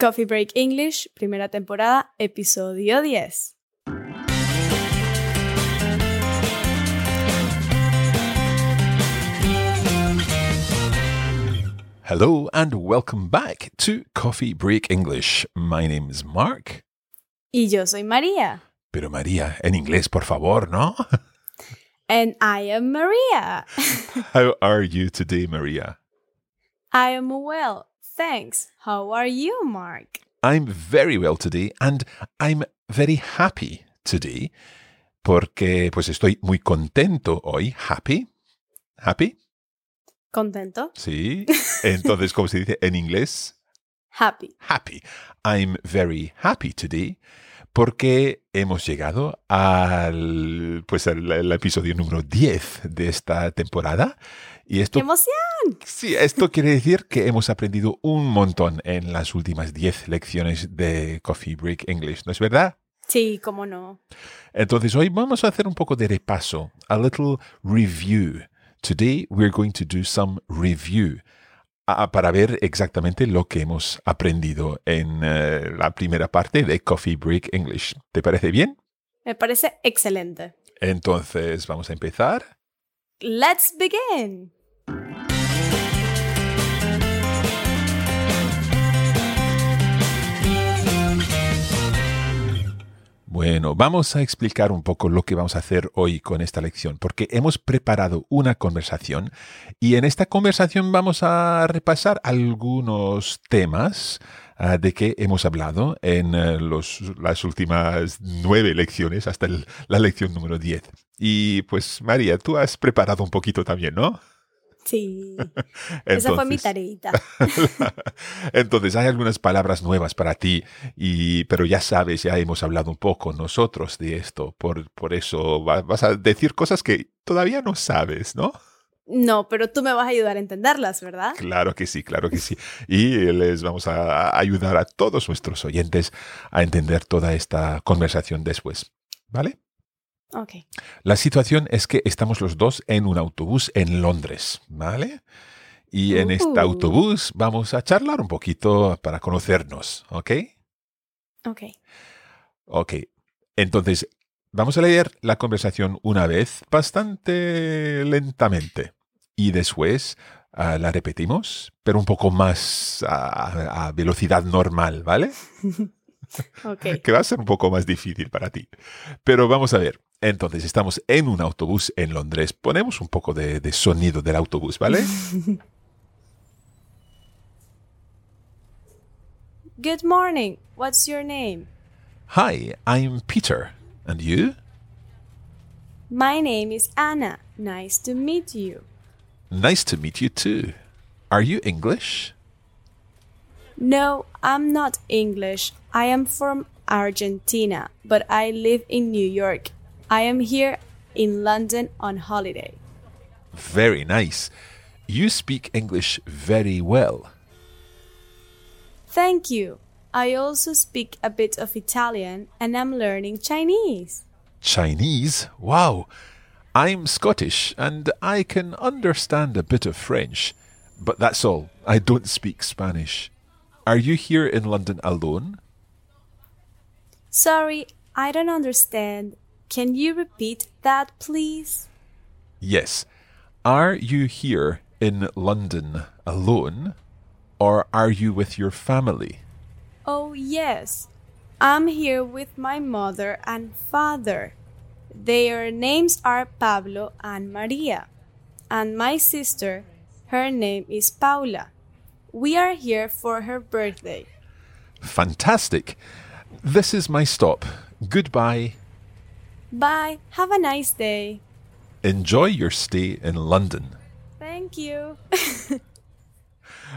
Coffee Break English, primera temporada, episodio 10. Hello and welcome back to Coffee Break English. My name is Mark. Y yo soy María. Pero María, en inglés, por favor, ¿no? And I am Maria. How are you today, Maria? I am well, thanks. How are you, Mark? I'm very well today and I'm very happy today porque pues estoy muy contento hoy. Happy. Happy. ¿Contento? Sí. Entonces, ¿cómo se dice en inglés? Happy. Happy. I'm very happy today porque hemos llegado al pues al, al episodio número 10 de esta temporada y esto ¡Qué emoción! Sí, esto quiere decir que hemos aprendido un montón en las últimas 10 lecciones de Coffee Break English, ¿no es verdad? Sí, cómo no. Entonces hoy vamos a hacer un poco de repaso, a little review. Today we're going to do some review ah, para ver exactamente lo que hemos aprendido en eh, la primera parte de Coffee Break English. ¿Te parece bien? Me parece excelente. Entonces vamos a empezar. Let's begin. Bueno, vamos a explicar un poco lo que vamos a hacer hoy con esta lección, porque hemos preparado una conversación y en esta conversación vamos a repasar algunos temas ah, de que hemos hablado en eh, los- las últimas nueve lecciones hasta el- la lección número 10. Y pues María, tú has preparado un poquito también, ¿no? Sí, esa fue mi tareita. Entonces hay algunas palabras nuevas para ti, y, pero ya sabes, ya hemos hablado un poco nosotros de esto, por, por eso va- vas a decir cosas que todavía no sabes, ¿no? No, pero tú me vas a ayudar a entenderlas, ¿verdad? Claro que sí, claro que sí. Y les vamos a ayudar a todos nuestros oyentes a entender toda esta conversación después, ¿vale? La situación es que estamos los dos en un autobús en Londres, ¿vale? Y en este Uh. autobús vamos a charlar un poquito para conocernos, ¿ok? Ok. Ok, entonces vamos a leer la conversación una vez bastante lentamente y después ah, la repetimos, pero un poco más a, a velocidad normal, ¿vale? Ok. Que va a ser un poco más difícil para ti. Pero vamos a ver. Entonces estamos en un autobús en Londres. Ponemos un poco de, de sonido del autobús, ¿vale? Good morning. What's your name? Hi, I'm Peter. And you? My name is Anna. Nice to meet you. Nice to meet you too. Are you English? No, I'm not English. I am from Argentina, but I live in New York. I am here in London on holiday. Very nice. You speak English very well. Thank you. I also speak a bit of Italian and I'm learning Chinese. Chinese? Wow. I'm Scottish and I can understand a bit of French, but that's all. I don't speak Spanish. Are you here in London alone? Sorry, I don't understand. Can you repeat that, please? Yes. Are you here in London alone? or are you with your family? Oh, yes. I'm here with my mother and father. Their names are Pablo and Maria. And my sister, her name is Paula. We are here for her birthday. Fantastic. This is my stop. Goodbye. Bye. Have a nice day. Enjoy your stay in London. Thank you.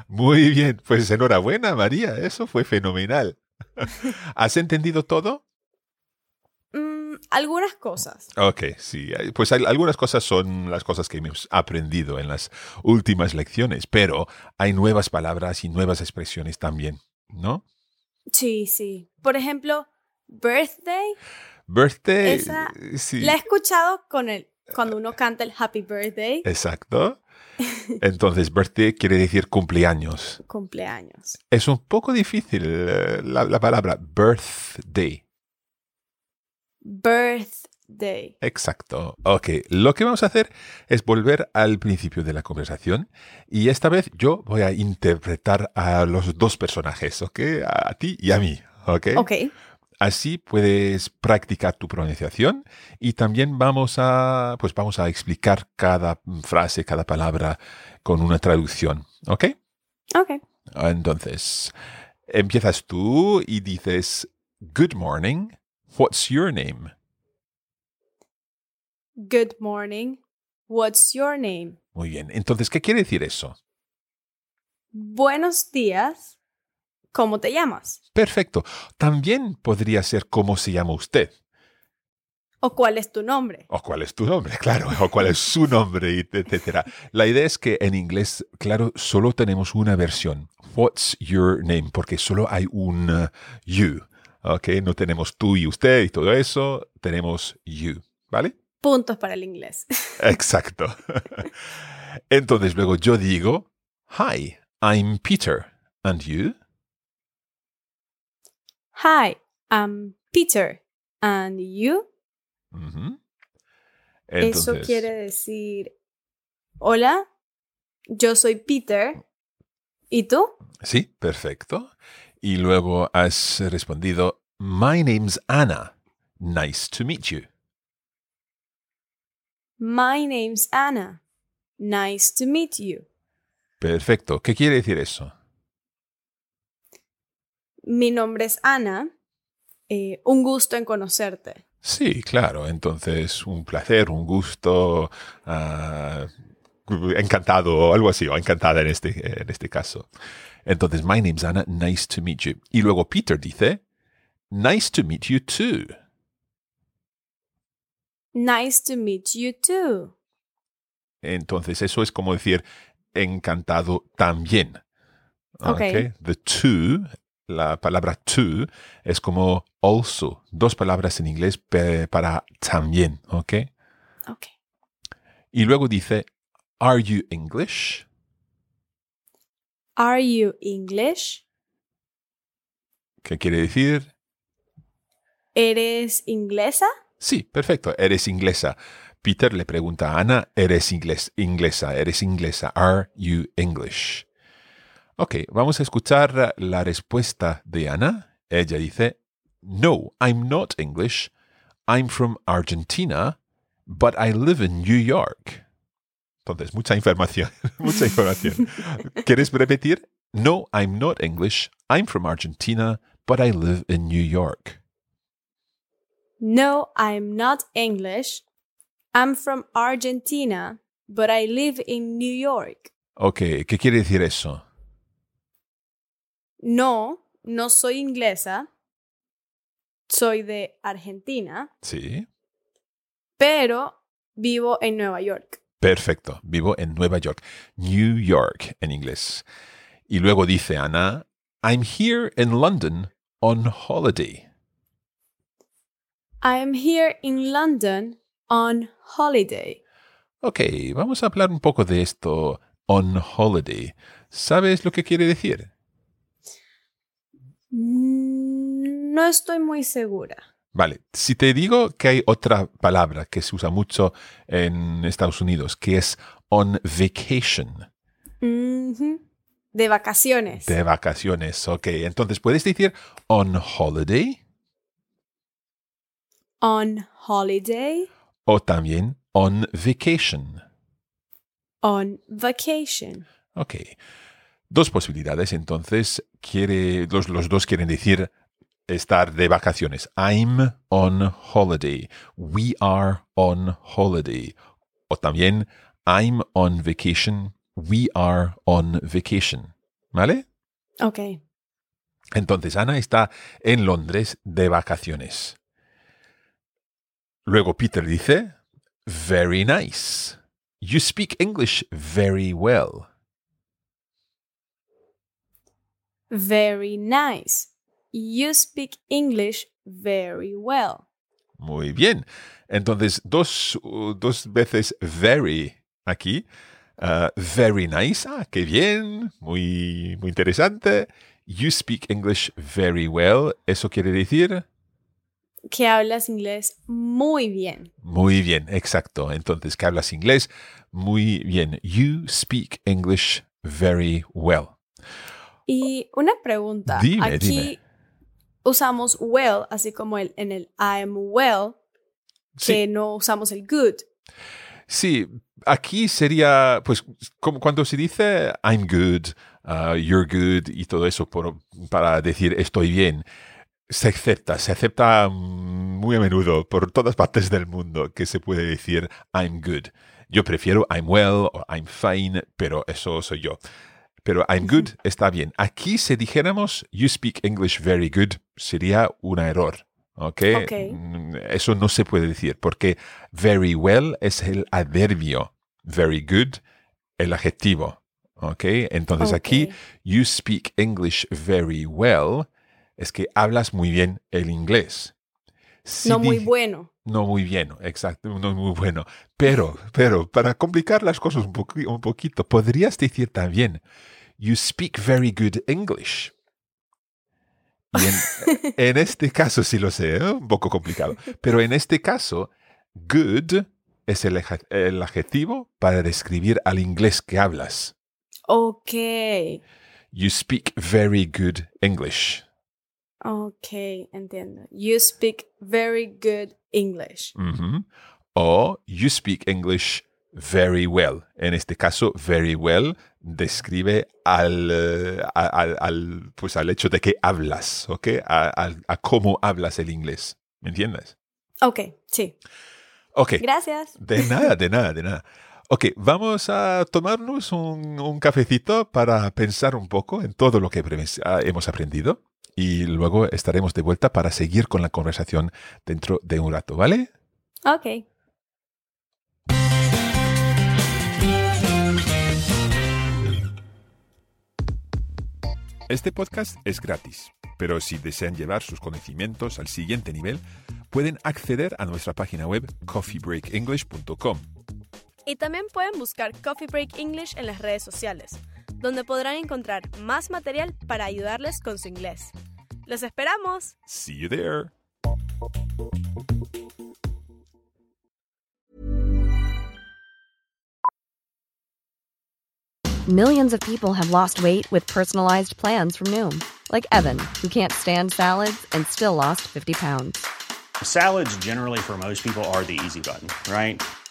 Muy bien, pues enhorabuena María, eso fue fenomenal. ¿Has entendido todo? Mm, algunas cosas. Ok, sí, pues hay- algunas cosas son las cosas que hemos aprendido en las últimas lecciones, pero hay nuevas palabras y nuevas expresiones también, ¿no? Sí, sí. Por ejemplo, birthday. Birthday, Esa sí, La he escuchado con el cuando uno canta el Happy Birthday. exacto. Entonces, birthday quiere decir cumpleaños. Cumpleaños. Es un poco difícil eh, la, la palabra birthday. Birthday. Exacto. Ok, lo que vamos a hacer es volver al principio de la conversación y esta vez yo voy a interpretar a los dos personajes, ¿ok? A ti y a mí, ¿ok? Ok. Así puedes practicar tu pronunciación y también vamos a, pues vamos a explicar cada frase, cada palabra con una traducción, ¿ok? Ok. Entonces, empiezas tú y dices, Good morning, what's your name? Good morning. What's your name? Muy bien. Entonces, ¿qué quiere decir eso? Buenos días. ¿Cómo te llamas? Perfecto. También podría ser cómo se llama usted. ¿O cuál es tu nombre? O cuál es tu nombre, claro. O cuál es su nombre, etcétera. La idea es que en inglés, claro, solo tenemos una versión. What's your name? Porque solo hay un uh, you. ¿Ok? No tenemos tú y usted y todo eso. Tenemos you. ¿Vale? Puntos para el inglés. Exacto. Entonces luego yo digo, Hi, I'm Peter. And you? Hi, I'm Peter. And you? Eso Entonces- quiere decir, hola, yo soy Peter. ¿Y tú? Sí, perfecto. Y luego has respondido, My name's Anna. Nice to meet you. My name's Anna. Nice to meet you. Perfecto. ¿Qué quiere decir eso? Mi nombre es Ana. Eh, un gusto en conocerte. Sí, claro. Entonces, un placer, un gusto, ah, encantado o algo así, o encantada en este, en este caso. Entonces, my name's Anna. Nice to meet you. Y luego Peter dice, Nice to meet you too. Nice to meet you too. Entonces, eso es como decir encantado también. Ok. The to, la palabra to, es como also. Dos palabras en inglés para también. ¿Ok? Ok. Y luego dice, Are you English? Are you English? ¿Qué quiere decir? ¿Eres inglesa? Sí, perfecto, eres inglesa. Peter le pregunta a Ana, ¿eres inglés, inglesa? ¿Eres inglesa? Are you English? Ok, vamos a escuchar la respuesta de Ana. Ella dice, No, I'm not English. I'm from Argentina, but I live in New York. Entonces, mucha información, mucha información. ¿Quieres repetir? No, I'm not English. I'm from Argentina, but I live in New York. No, I'm not English. I'm from Argentina, but I live in New York. Ok, ¿qué quiere decir eso? No, no soy inglesa. Soy de Argentina, Sí. pero vivo en Nueva York. Perfecto. Vivo en Nueva York. New York en inglés. Y luego dice Ana, I'm here in London on holiday. I am here in London on holiday. Ok, vamos a hablar un poco de esto on holiday. ¿Sabes lo que quiere decir? Mm, No estoy muy segura. Vale, si te digo que hay otra palabra que se usa mucho en Estados Unidos, que es on vacation. De vacaciones. De vacaciones, ok. Entonces, ¿puedes decir on holiday? On holiday. O también on vacation. On vacation. Ok. Dos posibilidades. Entonces, quiere, los, los dos quieren decir estar de vacaciones. I'm on holiday. We are on holiday. O también I'm on vacation. We are on vacation. ¿Vale? Ok. Entonces, Ana está en Londres de vacaciones. Luego Peter dice, very nice. You speak English very well. Very nice. You speak English very well. Muy bien. Entonces, dos, uh, dos veces very aquí. Uh, very nice. Ah, qué bien. Muy, muy interesante. You speak English very well. Eso quiere decir Que hablas inglés muy bien. muy bien. Exacto. Entonces, que hablas inglés muy bien. You speak English very well. Y una pregunta. Dime, Aquí dime. Usamos well, así como el, en el I'm well, Sí. que no usamos el good. Sí, aquí sería, pues, como cuando se dice I'm good, uh, you're good y todo eso por- para decir estoy bien, se acepta, se acepta muy a menudo por todas partes del mundo que se puede decir I'm good. Yo prefiero I'm well o I'm fine, pero eso soy yo. Pero I'm good está bien. Aquí si dijéramos you speak English very good, sería un error. ¿ok? Ok. Mm, Eso no se puede decir porque very well es el adverbio, very good el adjetivo. ¿ok? Entonces aquí you speak English very well es que hablas muy bien el inglés. Si no muy bueno. No muy bien, exacto, no muy bueno. Pero, pero, para complicar las cosas un, poqui- un poquito, podrías decir también, you speak very good English. Y en, en este caso, sí lo sé, ¿eh? un poco complicado, pero en este caso, good es el, el adjetivo para describir al inglés que hablas. Ok. You speak very good English. Ok, entiendo. You speak very good English. O you speak English very well. En este caso, very well describe al, eh, al, al, pues al hecho de que hablas, ¿ok? A, a cómo hablas el inglés. ¿Me entiendes? Ok, sí. Ok. Gracias. De nada, de nada, de nada. Ok, vamos a tomarnos un, un cafecito para pensar un poco en todo lo que ah, hemos aprendido y luego estaremos de vuelta para seguir con la conversación dentro de un rato, ¿vale? Ok. Este podcast es gratis, pero si desean llevar sus conocimientos al siguiente nivel, pueden acceder a nuestra página web coffeebreakenglish.com. Y también pueden buscar Coffee Break English en las redes sociales, donde podrán encontrar más material para ayudarles con su inglés. ¡Los esperamos! See you there. Millions of people have lost weight with personalized plans from Noom, like Evan, who can't stand salads and still lost 50 pounds. Salads, generally, for most people, are the easy button, right?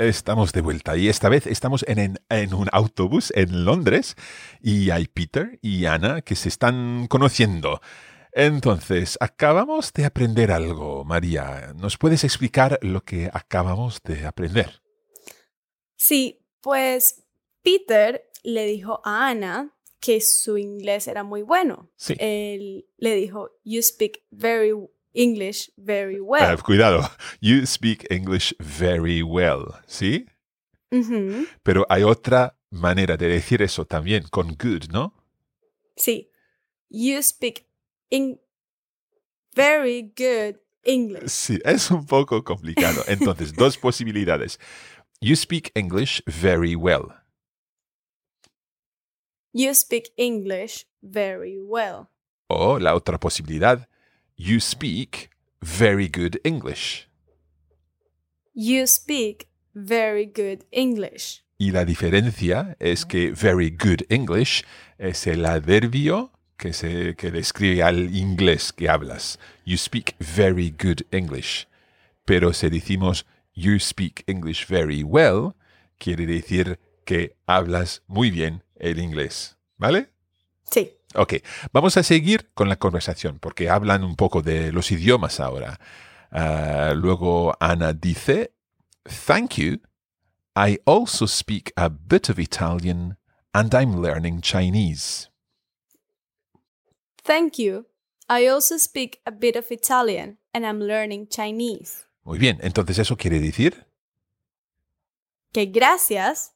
Estamos de vuelta y esta vez estamos en, en- en un autobús en Londres y hay Peter y Ana que se están conociendo. Entonces, acabamos de aprender algo, María. ¿Nos puedes explicar lo que acabamos de aprender? Sí, pues Peter le dijo a Ana que su inglés era muy bueno. Sí. Él le dijo, you speak very English very Eh, well. cuidado, you speak English very well, ¿sí? Pero hay otra manera de decir eso también, con good, ¿no? Sí. You speak in very good English. Sí, es un poco complicado. Entonces, dos posibilidades. You speak English very well. You speak English very well. O la otra posibilidad, you speak very good English. You speak very good English. Y la diferencia es que very good English es el adverbio que, se, que describe al inglés que hablas. You speak very good English. Pero si decimos you speak English very well, quiere decir que hablas muy bien el inglés. ¿Vale? Sí. Ok, vamos a seguir con la conversación porque hablan un poco de los idiomas ahora. Ah, luego Ana dice, Thank you. I also speak a bit of Italian and I'm learning Chinese. Thank you. I also speak a bit of Italian and I'm learning Chinese. Muy bien, entonces eso quiere decir, Que gracias.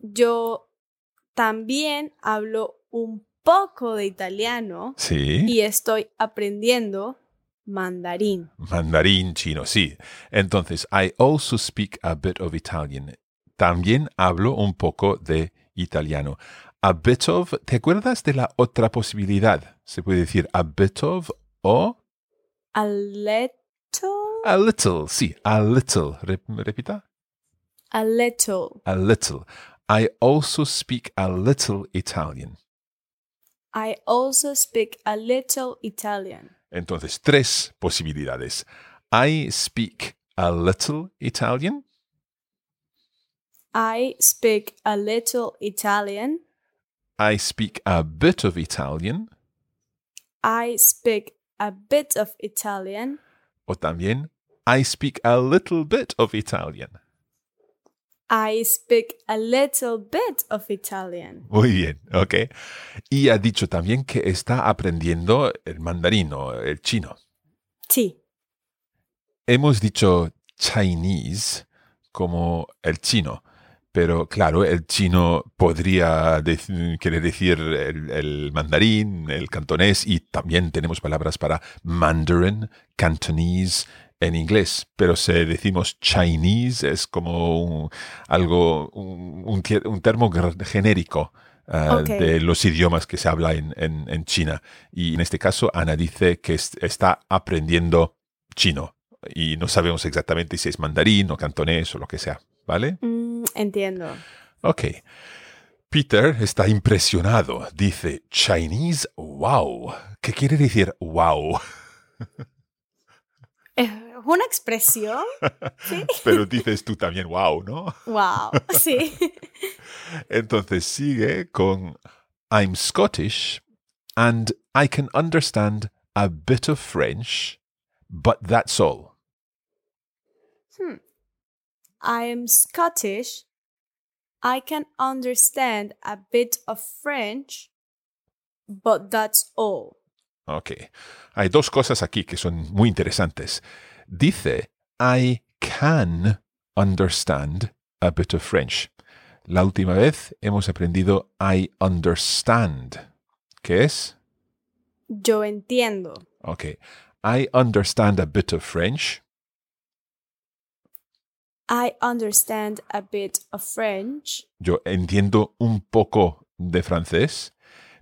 Yo también hablo un poco de italiano sí, y estoy aprendiendo mandarín. mandarín chino, sí. Entonces, I also speak a bit of Italian. También hablo un poco de italiano. A bit of, ¿te acuerdas de la otra posibilidad? Se puede decir a bit of o A little, a little. Sí, a little. Rep- repita. a little. A little. I also speak a little Italian. I also speak a little Italian. Entonces, tres posibilidades. I speak a little Italian. I speak a little Italian. I speak a bit of Italian. I speak a bit of Italian. O también, I speak a little bit of Italian. I speak a little bit of Italian. Muy bien, ok. Y ha dicho también que está aprendiendo el mandarín o el chino. Sí, Hemos dicho Chinese como el chino, pero claro, el chino podría dec- querer decir el, el mandarín, el cantonés y también tenemos palabras para mandarin, cantonese en inglés, pero si decimos Chinese es como un- algo, un, un termo genérico. Ok. de los idiomas que se habla en, en- en China. Y en este caso, Ana dice que es- está aprendiendo chino y no sabemos exactamente si es mandarín o cantonés o lo que sea, ¿vale? Mm, entiendo. Ok. Peter está impresionado. Dice, Chinese, wow. ¿Qué quiere decir wow? ¿Es una expresión? Sí. Pero dices tú también wow, ¿no? Wow, sí. Entonces sigue con, I'm Scottish and I can understand a bit of French, but that's all. I am Scottish. I can understand a bit of French, but that's all. Ok. Hay dos cosas aquí que son muy interesantes. Dice, I can understand a bit of French. La última vez hemos aprendido I understand. ¿Qué es? Yo entiendo. Ok. I understand a bit of French. I understand a bit of French. Yo entiendo un poco de francés,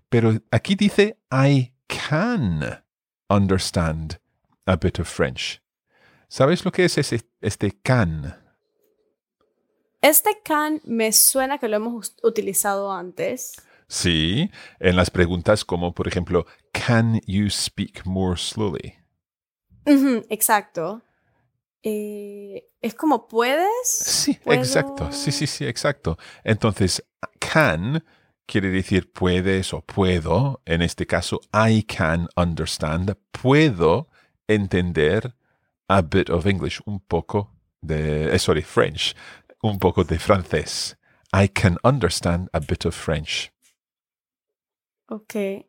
pero aquí dice I can understand a bit of French. ¿Sabes lo que es ese, este can? Este can me suena que lo hemos utilizado antes. Sí, en las preguntas como, por ejemplo, Can you speak more slowly? Exacto. Eh, es como puedes. Sí, ¿Puedo? exacto. Sí, sí, sí, exacto. Entonces, can quiere decir puedes o puedo. En este caso, I can understand. Puedo entender a bit of English, un poco de, eh, sorry, French, un poco de francés. I can understand a bit of French. Ok.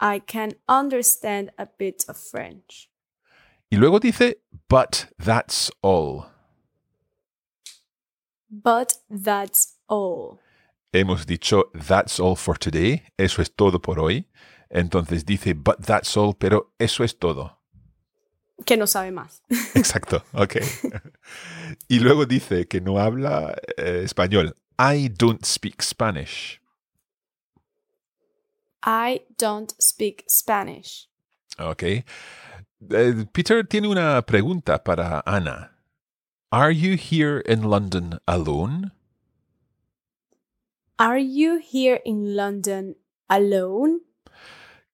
I can understand a bit of French. Y luego dice, but that's all. But that's all. Hemos dicho, that's all for today. Eso es todo por hoy. Entonces dice, but that's all, pero eso es todo. Que no sabe más. Exacto, ok. y luego dice que no habla eh, español. I don't speak Spanish. I don't speak Spanish. Ok. Eh, Peter tiene una pregunta para Ana. Are you here in London alone? Are you here in London alone?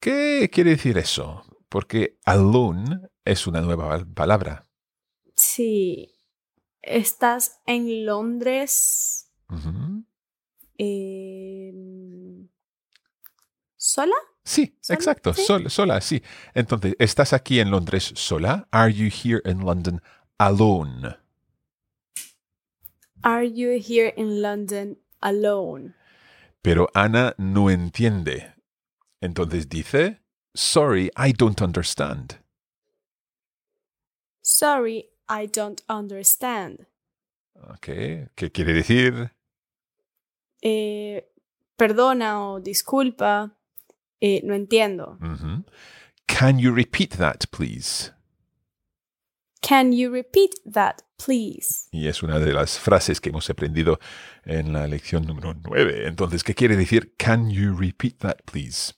¿Qué quiere decir eso? Porque alone es una nueva pal- palabra. Sí. ¿Estás en Londres sola? Sí, ¿Sola? exacto, Sí. sol- sola, sí. Entonces, ¿estás aquí en Londres sola? Are you here in London alone? Are you here in London alone? Pero Ana no entiende. Entonces dice, sorry, I don't understand. Sorry, I don't understand. Ok, ¿qué quiere decir? Eh, perdona o disculpa, eh, no entiendo. Can you repeat that, please? Can you repeat that, please? Y es una de las frases que hemos aprendido en la lección número 9. Entonces, ¿qué quiere decir? Can you repeat that, please?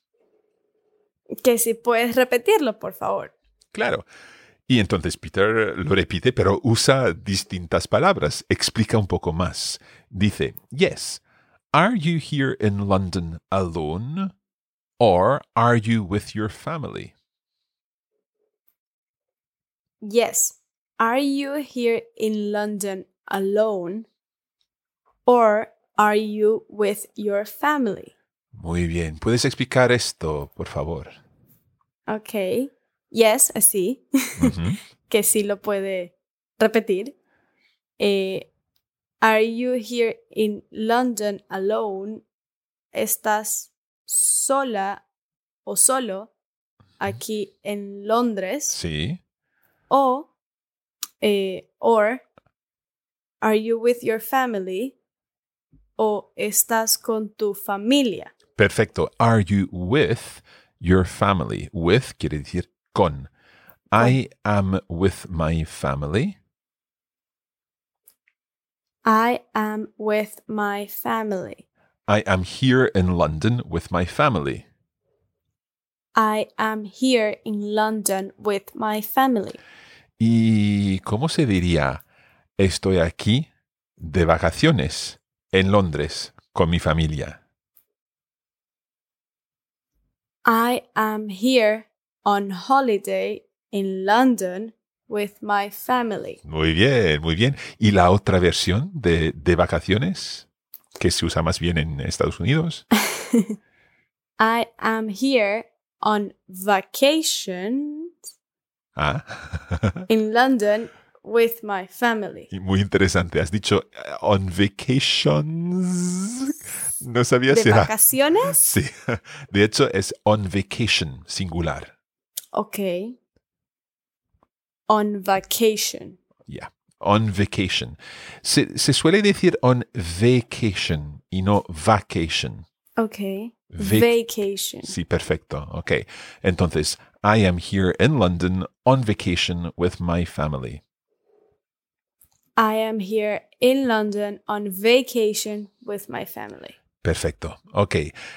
Que si puedes repetirlo, por favor. Claro. Y entonces Peter lo repite, pero usa distintas palabras. Explica un poco más. Dice, yes, are you here in London alone? Or are you with your family? Yes. Are you here in London alone? Or are you with your family? Muy bien. ¿Puedes explicar esto, por favor? Ok. Yes, así. Ujú. que sí lo puede repetir. Eh, are you here in London alone? ¿Estás sola o solo aquí en Londres? Sí. O, eh, or, are you with your family? O estás con tu familia. Perfecto. Are you with your family? With quiere decir con. I am with my family. I am with my family. I am here in London with my family. I am here in London with my family. ¿Y cómo se diría? Estoy aquí de vacaciones en Londres con mi familia. I am here on holiday in London with my family. Muy bien, muy bien. ¿Y la otra versión de, de vacaciones que se usa más bien en Estados Unidos? I am here on vacation Ah, in London with my family. y muy interesante. Has dicho eh, on vacations. No sabía ¿De si era. vacaciones? Sí. De hecho, es on vacation, singular. Ok. On vacation. Yeah, On vacation. Se, se suele decir on vacation y no vacation. Ok. Vac- Vacation. Sí, perfecto. Ok. Entonces, I am here in London on vacation with my family. I am here in London on vacation with my family. Perfecto. Ok.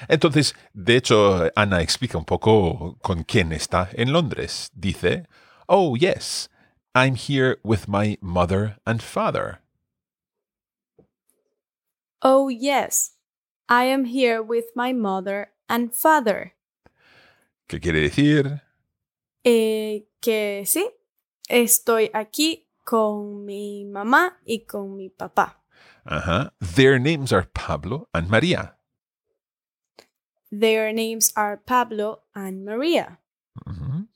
Entonces, de hecho, Ana explica un poco con quién está en Londres. Dice, Oh, yes, I'm here with my mother and father. Oh, yes, I am here with my mother and father. ¿Qué quiere decir? Eh, que sí, estoy aquí con mi mamá y con mi papá. Ajá. Their names are Pablo and Maria. Their names are Pablo and Maria. Ujú.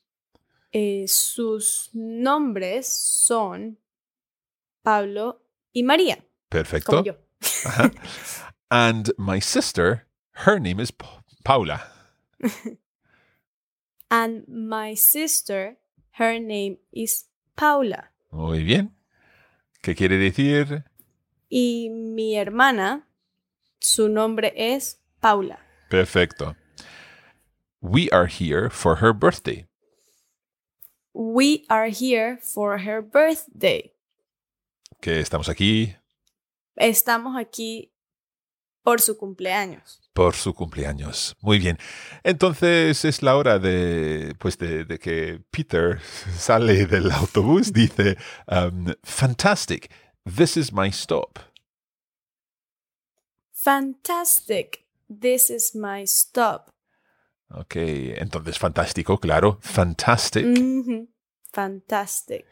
Eh, sus nombres son Pablo y María, Perfecto. como yo. Uh-huh. Ajá. And my sister, her name is Pa- Paula. And my sister, her name is Paula. Muy bien. ¿Qué quiere decir? Y mi hermana, su nombre es Paula. Perfecto. We are here for her birthday. We are here for her birthday. Que estamos aquí Estamos aquí por su cumpleaños. por su cumpleaños. Muy bien. Entonces es la hora de, pues de, de que Peter sale del autobús. Dice, um, fantastic. This is my stop. Fantastic. This is my stop. Ok, entonces fantástico, claro. Fantastic. Mhm. Fantastic.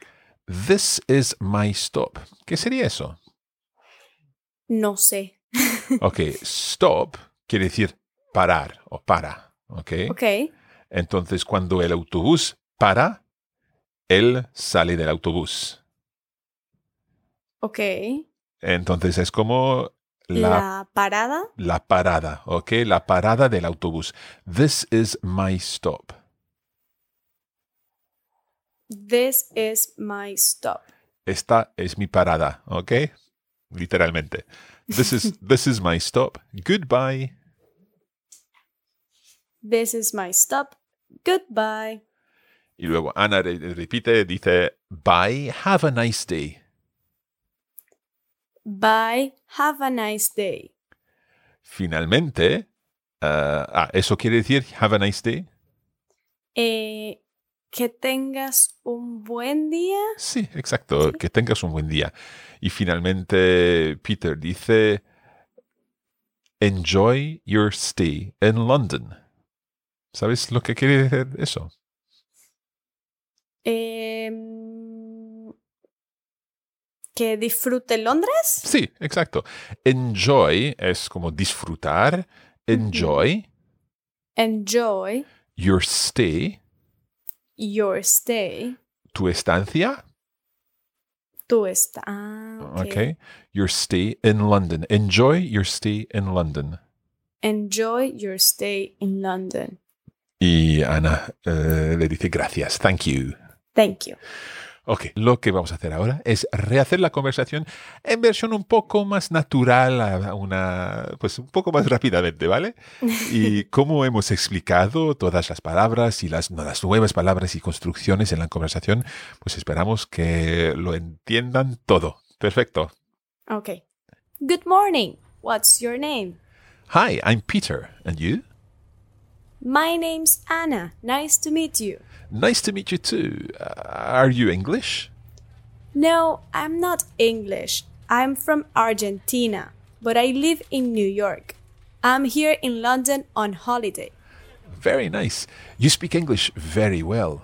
This is my stop. ¿Qué sería eso? No sé. Ok, stop quiere decir parar o para. Ok. Ok. Entonces cuando el autobús para, él sale del autobús. Ok. Entonces es como la, La parada. la parada, ¿ok? La parada del autobús. This is my stop. This is my stop. Esta es mi parada, ¿ok? Literalmente. This is, this is my stop. Goodbye. This is my stop. Goodbye. Y luego Ana re- repite, dice, bye, have a nice day. Bye. Have a nice day. Finalmente, ah, ah, ¿eso quiere decir have a nice day? Eh, que tengas un buen día. Sí, exacto. Que tengas un buen día. Y finalmente Peter dice, enjoy your stay in London. ¿Sabes lo que quiere decir eso? Em, que disfrute Londres. Sí, exacto. Enjoy es como disfrutar. Enjoy Enjoy your stay, your stay. tu estancia. Tú estás. Ah, ok. Okay. Your stay in London. Enjoy your stay in London. Enjoy your stay in London. Y Ana eh, le dice gracias. Thank you. Thank you. Ok, lo que vamos a hacer ahora es rehacer la conversación en versión un poco más natural, a una, pues un poco más rápidamente, ¿vale? Y como hemos explicado todas las palabras y las, nuevas palabras y construcciones en la conversación, pues esperamos que lo entiendan todo. Perfecto. Okay. Good morning. What's your name? Hi, I'm Peter. And you? My name's Anna. Nice to meet you. Nice to meet you too. Uh, are you English? No, I'm not English. I'm from Argentina, but I live in New York. I'm here in London on holiday. Very nice. You speak English very well.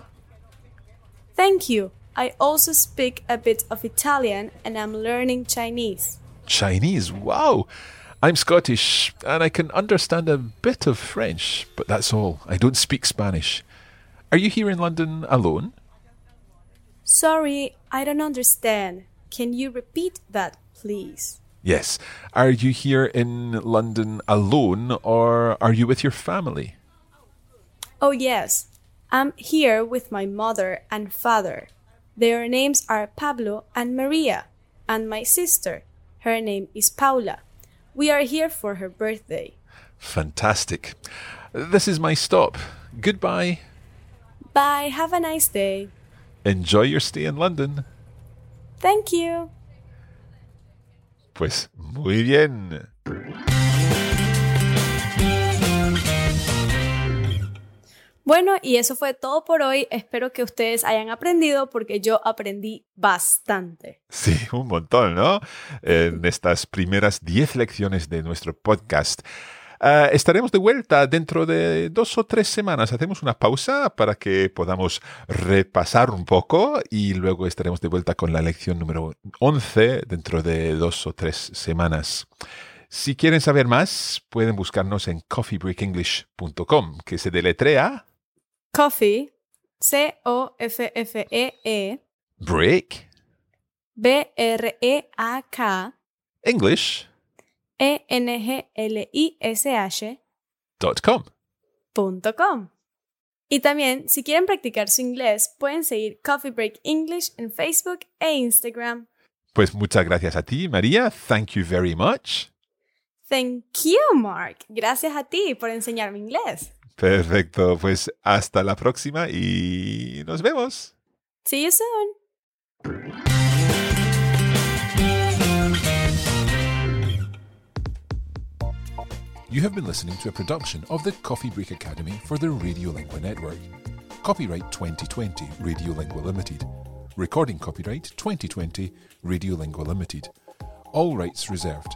Thank you. I also speak a bit of Italian and I'm learning Chinese. Chinese, wow! I'm Scottish and I can understand a bit of French, but that's all. I don't speak Spanish. Are you here in London alone? Sorry, I don't understand. Can you repeat that, please? Yes. Are you here in London alone or are you with your family? Oh, yes. I'm here with my mother and father. Their names are Pablo and Maria, and my sister. Her name is Paula. We are here for her birthday. Fantastic. This is my stop. Goodbye. Bye. Have a nice day. Enjoy your stay in London. Thank you. Pues muy bien. Bueno, y eso fue todo por hoy. Espero que ustedes hayan aprendido porque yo aprendí bastante. Sí, un montón, ¿no? En estas primeras 10 lecciones de nuestro podcast. Uh, estaremos de vuelta dentro de dos o tres semanas. Hacemos una pausa para que podamos repasar un poco y luego estaremos de vuelta con la lección número 11 dentro de dos o tres semanas. Si quieren saber más, pueden buscarnos en coffeebreakenglish.com, que se deletrea Coffee, C-O-F-F-E-E. -E, Break. B-R-E-A-K. English. E-N-G-L-I-S-H. Dot com. Punto com. Y también, si quieren practicar su inglés, pueden seguir Coffee Break English en Facebook e Instagram. Pues muchas gracias a ti, María. Thank you very much. Thank you, Mark. Gracias a ti por enseñarme inglés. Perfecto, pues hasta la próxima y nos vemos. See you soon. You have been listening to a production of the Coffee Break Academy for the Radiolingua Network. Copyright 2020 Radiolingua Limited. Recording copyright 2020 Radiolingua Limited. All rights reserved.